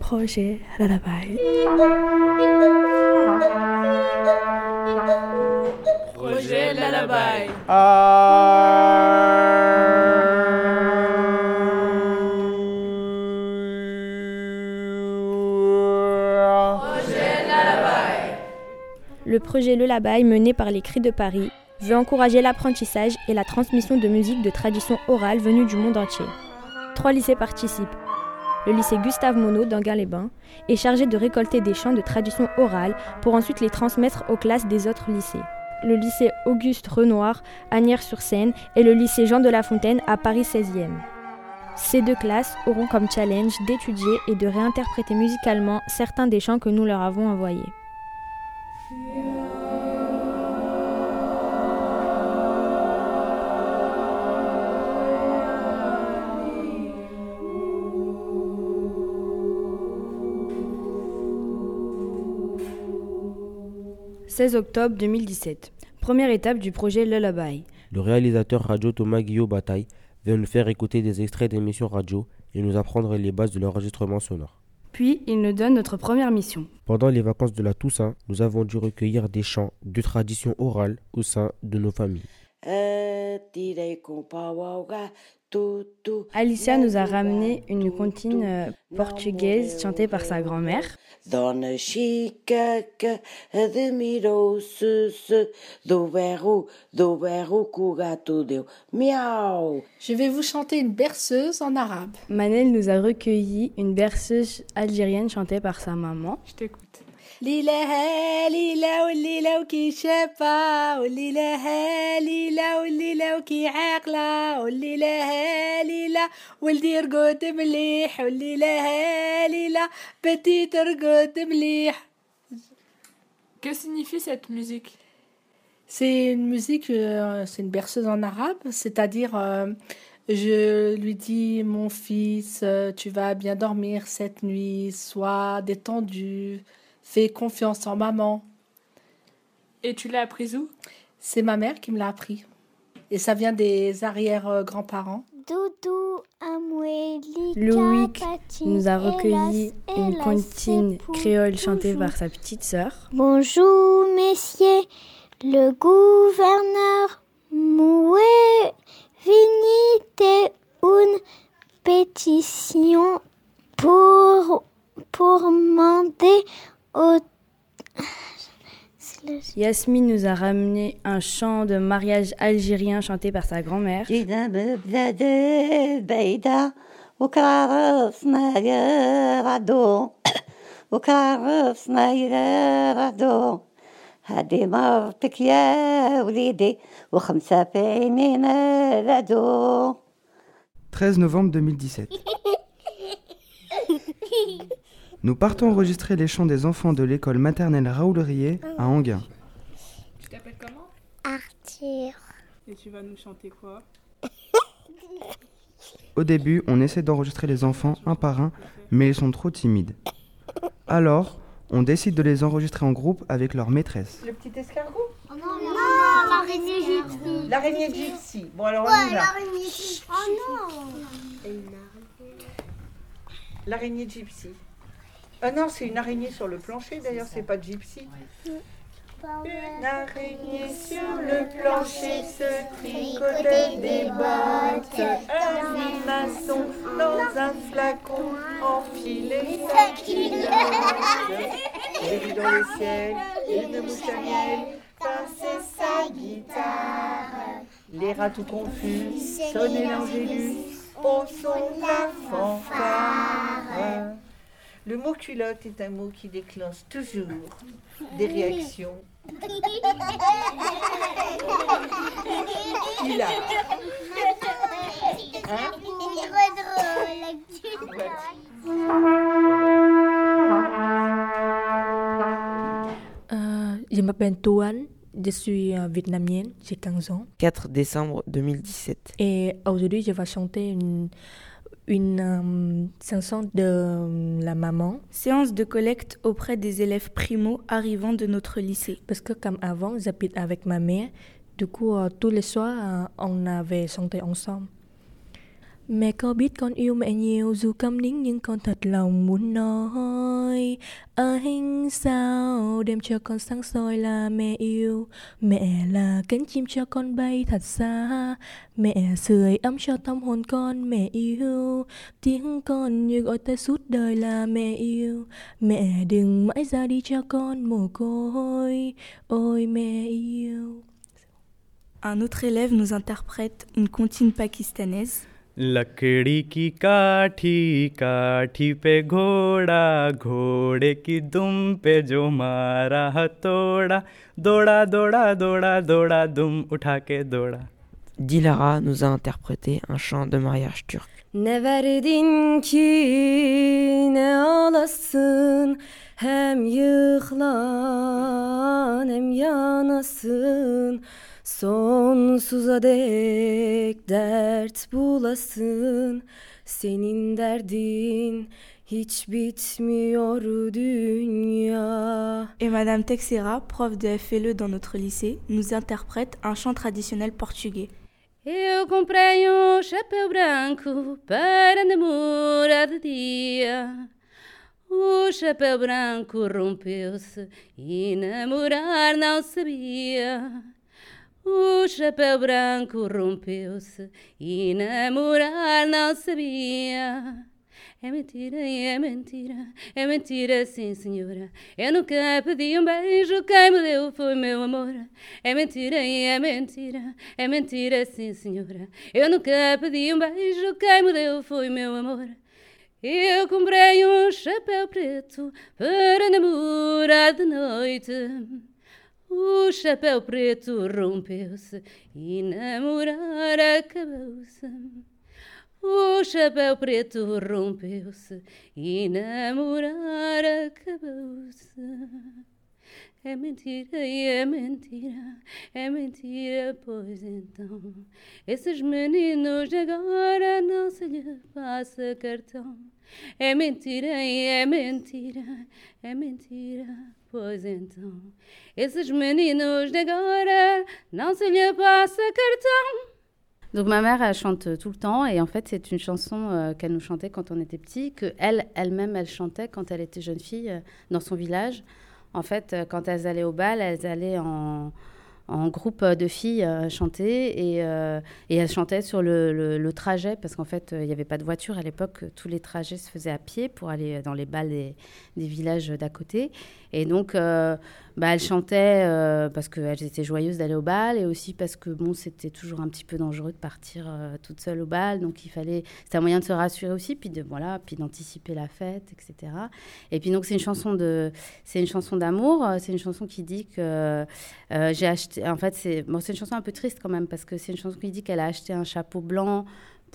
Projet Lullaby. Projet Lullaby. Le projet Le Labaille, mené par les Cris de Paris, veut encourager l'apprentissage et la transmission de musique de tradition orale venue du monde entier. Trois lycées participent. Le lycée Gustave Monod d'Anguin-les-Bains est chargé de récolter des chants de tradition orale pour ensuite les transmettre aux classes des autres lycées. Le lycée Auguste Renoir à Nières-sur-Seine et le lycée Jean de La Fontaine à Paris 16e. Ces deux classes auront comme challenge d'étudier et de réinterpréter musicalement certains des chants que nous leur avons envoyés. 16 octobre 2017. Première étape du projet Lullaby. Le réalisateur radio Thomas Guillaume Bataille vient nous faire écouter des extraits d'émissions radio et nous apprendre les bases de l'enregistrement sonore. Puis il nous donne notre première mission. Pendant les vacances de la Toussaint, nous avons dû recueillir des chants de tradition orale au sein de nos familles. Alicia nous a ramené une comptine euh, portugaise chantée par sa grand-mère. Je vais vous chanter une berceuse en arabe. Manel nous a recueilli une berceuse algérienne chantée par sa maman. Je t'écoute. ليلة ليلة والليلة وكي شابة والليلة ليلة والليلة وكي عاقلة والليلة ليلة ولدي يرقد مليح والليلة ليلة بنتي ترقد مليح Que signifie cette musique C'est une musique, euh, c'est une berceuse en arabe, c'est-à-dire euh, je lui dis mon fils, euh, tu vas bien dormir cette nuit, sois détendu. Fais confiance en maman. Et tu l'as appris où? C'est ma mère qui me l'a appris. Et ça vient des arrière-grands-parents. Louis nous a recueilli une comptine créole chantée par sa petite sœur. Bonjour, messieurs, le gouverneur Moué vinite une pétition pour, pour demander Yasmine nous a ramené un chant de mariage algérien chanté par sa grand-mère. « 13 novembre 2017. Nous partons enregistrer les chants des enfants de l'école maternelle Raoul Rier à Anguin. Tu t'appelles comment? Arthur. Et tu vas nous chanter quoi? Au début, on essaie d'enregistrer les enfants un par un, mais ils sont trop timides. Alors, on décide de les enregistrer en groupe avec leur maîtresse. Le petit escargot? Oh Non, l'araignée gypsy. L'araignée gypsy. Bon, alors on y va. l'araignée gypsy. Oh non L'araignée gypsy. Ah non, c'est une araignée sur le plancher, d'ailleurs, c'est pas gypsy. Une araignée sur le plancher se tricotait des bottes. Un limaçon dans un flacon enfilait sa culotte. J'ai vu dans le ciel une mouche à miel passer sa guitare. Les rats tout confus sonnaient l'angélus au son de la fanfare. Le mot culotte est un mot qui déclenche toujours des réactions. Il a. Hein? Euh, je m'appelle Toan, je suis euh, vietnamienne, j'ai 15 ans. 4 décembre 2017. Et aujourd'hui, je vais chanter une, une euh, chanson de euh, la maman. Séance de collecte auprès des élèves primo arrivant de notre lycée. Parce que comme avant, j'habite avec ma mère, Du coup, tous les soirs, on avait chanté ensemble. Mẹ có biết con yêu mẹ nhiều dù câm nín nhưng con thật lòng muốn nói. Anh sao đêm cho con sáng soi là mẹ yêu? Mẹ là cánh chim cho con bay thật xa. Mẹ sưởi ấm cho tâm hồn con mẹ yêu. Tiếng con như gọi tới suốt đời là mẹ yêu. Mẹ đừng mãi ra đi cho con mồ côi. Ôi mẹ yêu. Un autre élève nous interprète une comptine pakistanaise. लकड़ी की काठी काठी पे घोड़ा घोड़े की दुम पे जो मारा हथौड़ा दौड़ा दौड़ा दौड़ा दौड़ा दुम उठा के दौड़ा Dilara nous a interprété un chant de mariage turc. Ne verdin ki ne alasın Hem yıklan hem yanasın Sonsuza dek dert bulasın Senin derdin hiç bitmiyor dünya Et Madame Texera, prof de FLE dans notre lycée, nous interprète un chant traditionnel portugais. Eu comprei um chapéu branco para namorar de dia. O chapéu branco rompeu-se e namorar não sabia. O chapéu branco rompeu-se e namorar não sabia. É mentira, é mentira, é mentira, sim senhora. Eu nunca pedi um beijo, quem me deu foi meu amor. É mentira, é mentira, é mentira, sim senhora. Eu nunca pedi um beijo, quem me deu foi meu amor. Eu comprei um chapéu preto para namorar de noite. O chapéu preto rompeu-se e namorar acabou-se. O chapéu preto rompeu-se e namorar acabou-se. É mentira, é mentira, é mentira, pois então. Esses meninos agora não se lhe passa cartão. É mentira, é mentira, é mentira, pois então. Esses meninos d'agora não se lhe passa cartão. Donc ma mère, elle chante tout le temps et en fait c'est une chanson euh, qu'elle nous chantait quand on était petit, que elle, elle-même, elle chantait quand elle était jeune fille euh, dans son village. En fait, euh, quand elles allaient au bal, elles allaient en, groupe de filles chanter et, et, elles chantaient sur le, trajet parce qu'en fait il n'y avait pas de voiture à l'époque, tous les trajets se faisaient à pied pour aller dans les bals des, des villages d'à côté. Et donc bah, elles chantaient euh, parce qu'elles étaient joyeuses d'aller au bal et aussi parce que bon, c'était toujours un petit peu dangereux de partir euh, toute seule au bal. Donc il fallait, c'était un moyen de se rassurer aussi, puis de voilà, d'anticiper la fête, etc. Et puis donc c'est une chanson de, c'est une chanson d'amour. C'est une chanson qui dit que euh, j'ai acheté. En fait, c'est bon, c'est une chanson un peu triste quand même parce que c'est une chanson qui dit qu'elle a acheté un chapeau blanc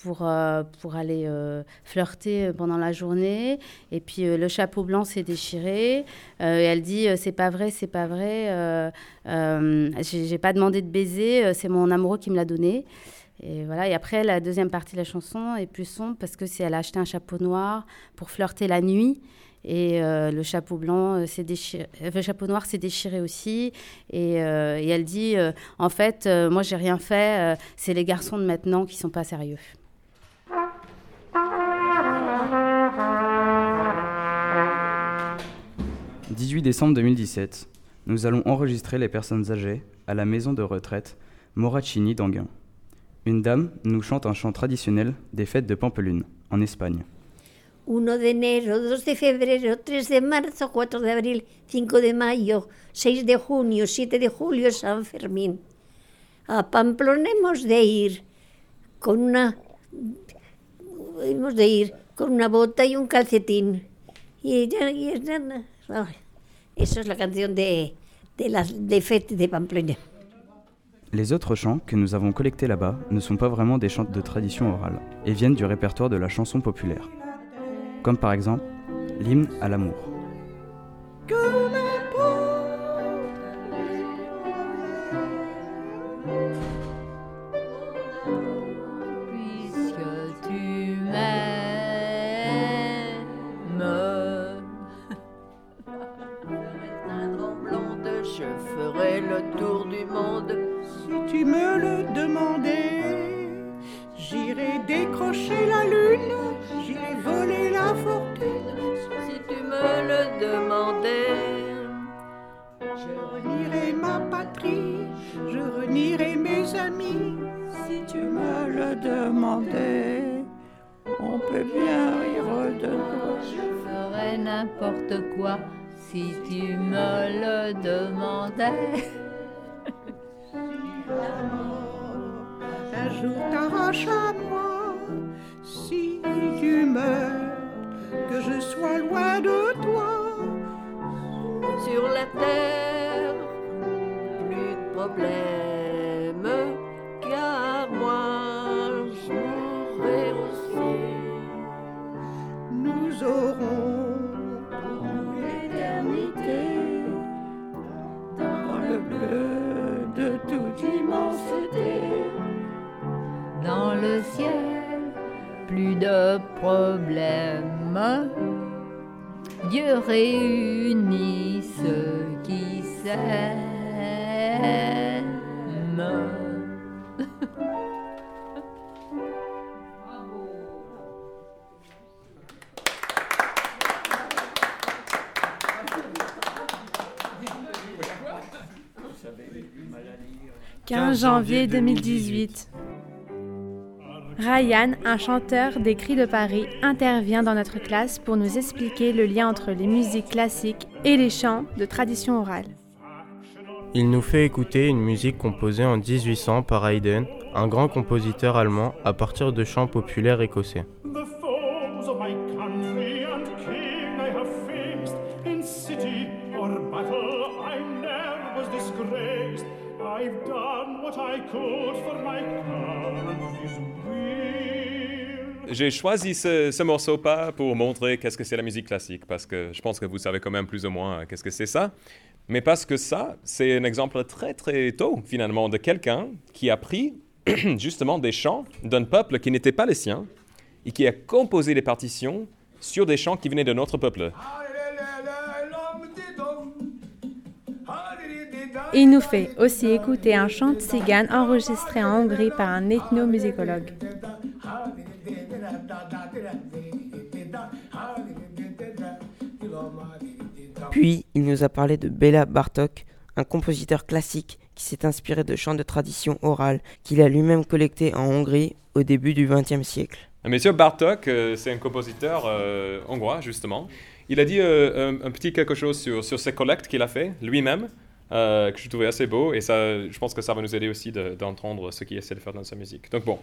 pour, euh, pour aller euh, flirter pendant la journée. Et puis euh, le chapeau blanc s'est déchiré. et elle dit C'est pas vrai, c'est pas vrai. j'ai pas demandé de baiser, c'est mon amoureux qui me l'a donné. Et voilà. Et après, la deuxième partie de la chanson est plus sombre parce que c'est elle a acheté un chapeau noir pour flirter la nuit. Et le chapeau blanc s'est déchiré, le chapeau noir s'est déchiré aussi. Et, et elle dit, en fait, moi j'ai rien fait. c'est les garçons de maintenant qui sont pas sérieux. 18 décembre 2017, nous allons enregistrer les personnes âgées à la maison de retraite Moracini d'Anguin. Une dame nous chante un chant traditionnel des fêtes de Pampelune, en Espagne. 1 de enero, 2 de febrero, 3 de marzo, 4 de abril, 5 de mayo, 6 de junio, 7 de julio, San Fermín. A Pamplona hemos de ir con una hemos de ir con una bota y un calcetín. Y, ya, y, Eso es la canción de, de la des fêtes de Pamplona. Les autres chants que nous avons collectés là-bas ne sont pas vraiment des chants de tradition orale et viennent du répertoire de la chanson populaire. Comme par exemple l'hymne à l'amour. Prie, je renierai mes amis si tu me le demandais. On peut bien rire de toi. Je ferais n'importe quoi si tu me le demandais. Un jour t'arrache à moi si tu meurs, que je sois loin de toi. Sur la terre, problème, car moi je mourrai aussi. Nous aurons pour l'éternité dans le bleu de toute immensité. Dans le ciel, plus de problèmes. Dieu réunit ceux qui s'aiment. « 15 janvier 2018. Ryan, un chanteur des Cris de Paris, intervient dans notre classe pour nous expliquer le lien entre les musiques classiques et les chants de tradition orale. Il nous fait écouter une musique composée en 1800 par Haydn, un grand compositeur allemand, à partir de chants populaires écossais. The foes of my country and king I have faced in city or battle. I never was disgraced. I've done what I could for my country's weal. J'ai choisi ce, ce morceau pas pour montrer qu'est-ce que c'est la musique classique, parce que je pense que vous savez quand même plus ou moins qu'est-ce que c'est ça, mais parce que ça, c'est un exemple très très tôt finalement de quelqu'un qui a pris justement des chants d'un peuple qui n'était pas le sien et qui a composé des partitions sur des chants qui venaient de notre peuple. Il nous fait aussi écouter un chant de cigane enregistré en Hongrie par un ethnomusicologue. Puis, il nous a parlé de Béla Bartok, un compositeur classique qui s'est inspiré de chants de tradition orale qu'il a lui-même collectés en Hongrie au début du XXe siècle. Monsieur Bartok, euh, c'est un compositeur euh, hongrois, justement. Il a dit euh, un, petit quelque chose sur, sur ses collectes qu'il a fait lui-même, euh, que je trouvais assez beau, et ça, je pense que ça va nous aider aussi de- d'entendre ce qu'il essaie de faire dans sa musique. Donc bon,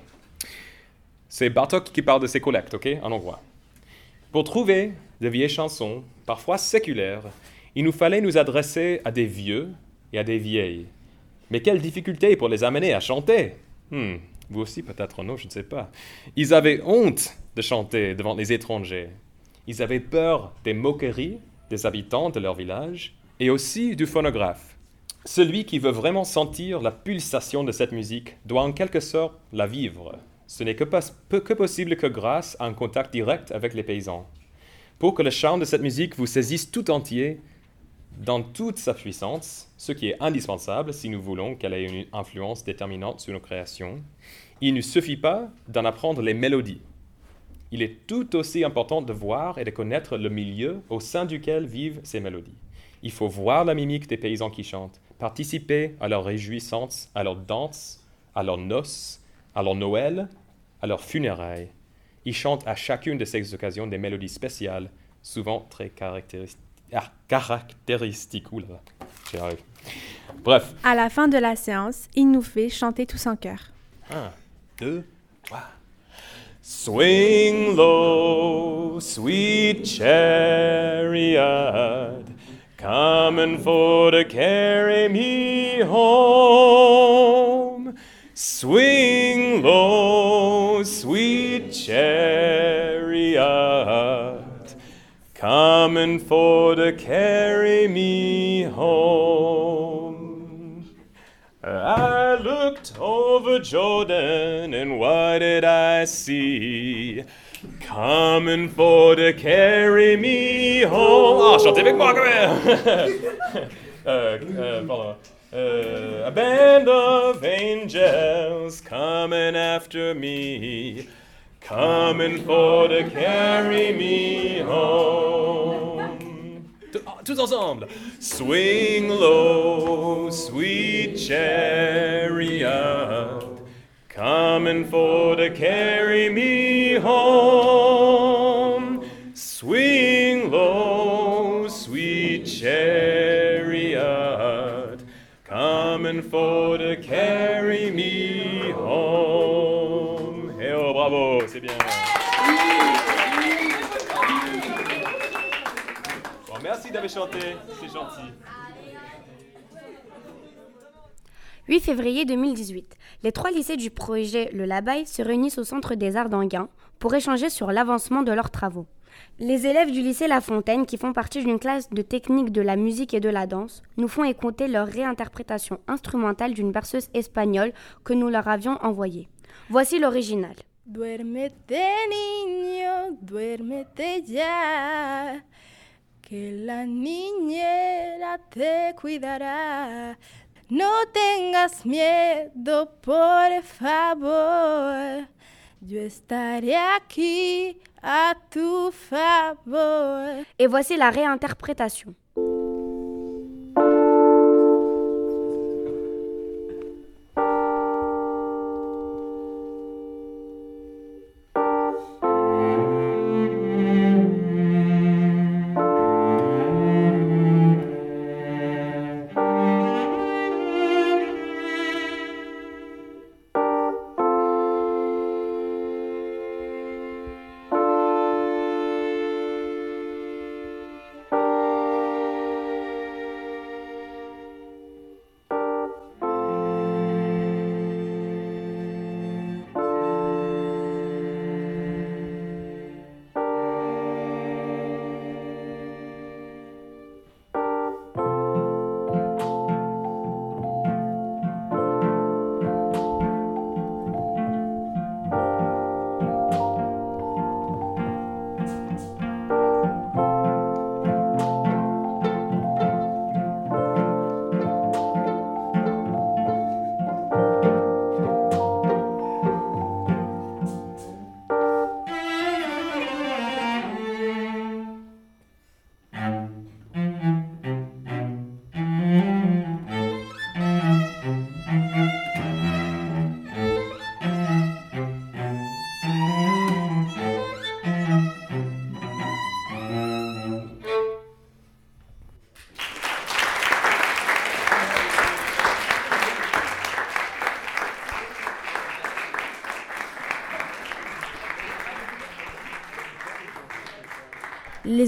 c'est Bartok qui parle de ses collectes, ok, en hongrois. Pour trouver de vieilles chansons, parfois séculaires, il nous fallait nous adresser à des vieux et à des vieilles. Mais quelle difficulté pour les amener à chanter Hmm, Vous aussi peut-être non, je ne sais pas. Ils avaient honte de chanter devant les étrangers. Ils avaient peur des moqueries des habitants de leur village et aussi du phonographe. Celui qui veut vraiment sentir la pulsation de cette musique doit en quelque sorte la vivre. Ce n'est que, possible que grâce à un contact direct avec les paysans. Pour que le chant de cette musique vous saisisse tout entier, dans toute sa puissance, ce qui est indispensable si nous voulons qu'elle ait une influence déterminante sur nos créations, il ne suffit pas d'en apprendre les mélodies. Il est tout aussi important de voir et de connaître le milieu au sein duquel vivent ces mélodies. Il faut voir la mimique des paysans qui chantent, participer à leurs réjouissances, à leurs danses, à leurs noces, à leur Noël, à leurs funérailles. Ils chantent à chacune de ces occasions des mélodies spéciales, souvent très caractéristiques. Ah, caractéristiques. Ouh là là, j'y arrive. Bref, À la fin de la séance, il nous fait chanter tous en chœur. un, deux, trois. Swing low, sweet chariot, coming for to carry me home. Swing low, chariot, coming for to carry me home. I looked over Jordan, and what did I see? Coming for to carry me home. Ah, quand même! euh, euh. Euh, a band of angels coming after me, coming for to carry me home. Tous uh, ensemble. Swing low, sweet chariot, coming for to carry me home. Swing low, sweet chariot, coming for to carry merci d'avoir chanté, c'est gentil. 8 février 2018. Les trois lycées du projet Le Labaye se réunissent au Centre des Arts d'Anguin pour échanger sur l'avancement de leurs travaux. Les élèves du lycée La Fontaine, qui font partie d'une classe de technique de la musique et de la danse, nous font écouter leur réinterprétation instrumentale d'une berceuse espagnole que nous leur avions envoyée. Voici l'original. Duérmete niño, duérmete ya, que la niñera te cuidará. No tengas miedo, por favor. Yo estaré aquí a tu favor. Et voici la réinterprétation.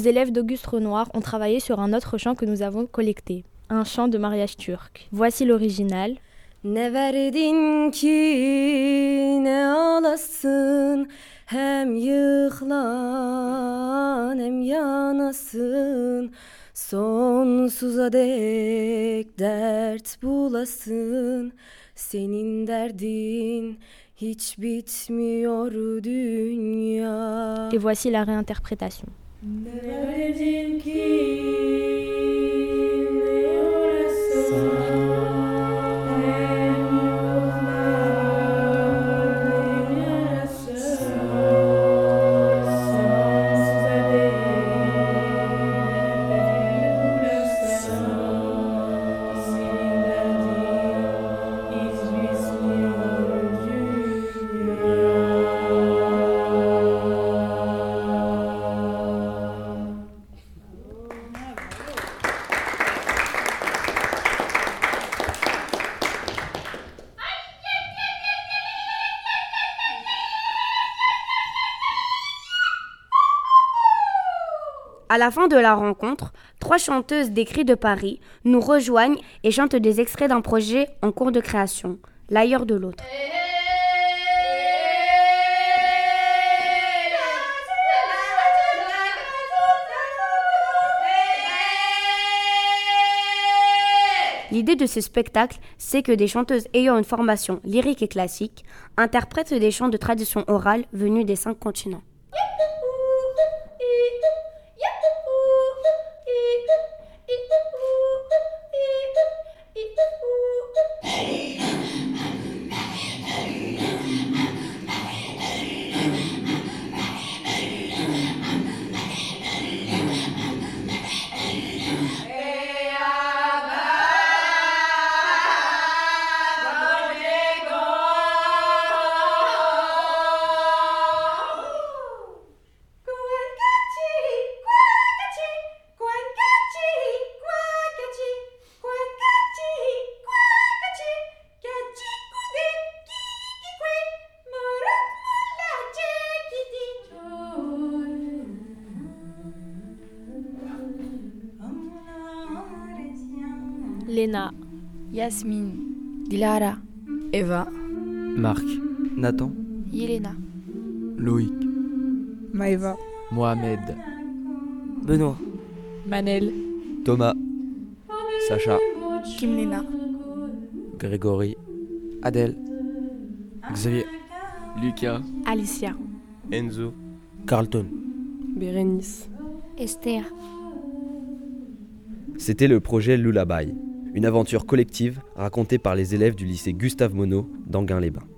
Les élèves d'Auguste Renoir ont travaillé sur un autre chant que nous avons collecté, un chant de mariage turc. Voici l'original. Ne verdin ki ne alasın Hem yıklan hem yanasın Sonsuza dek dert bulasın Senin derdin hiç bitmiyor dünya Et voici la réinterprétation. Ne verdin ki À la fin de la rencontre, trois chanteuses des de Paris nous rejoignent et chantent des extraits d'un projet en cours de création, L'ailleurs de l'autre. L'idée de ce spectacle, c'est que des chanteuses ayant une formation lyrique et classique interprètent des chants de tradition orale venus des cinq continents. Yasmine, Dilara, Eva, Marc, Nathan, Yelena, Loïc, Maëva, Mohamed, Benoît, Manel, Thomas, Sacha, Kimlena, Grégory, Adèle, Xavier, Lucas, Alicia, Enzo, Carlton, Bérénice, Esther. C'était le projet Lullaby, une aventure collective racontée par les élèves du lycée Gustave Monod d'Anguin-les-Bains.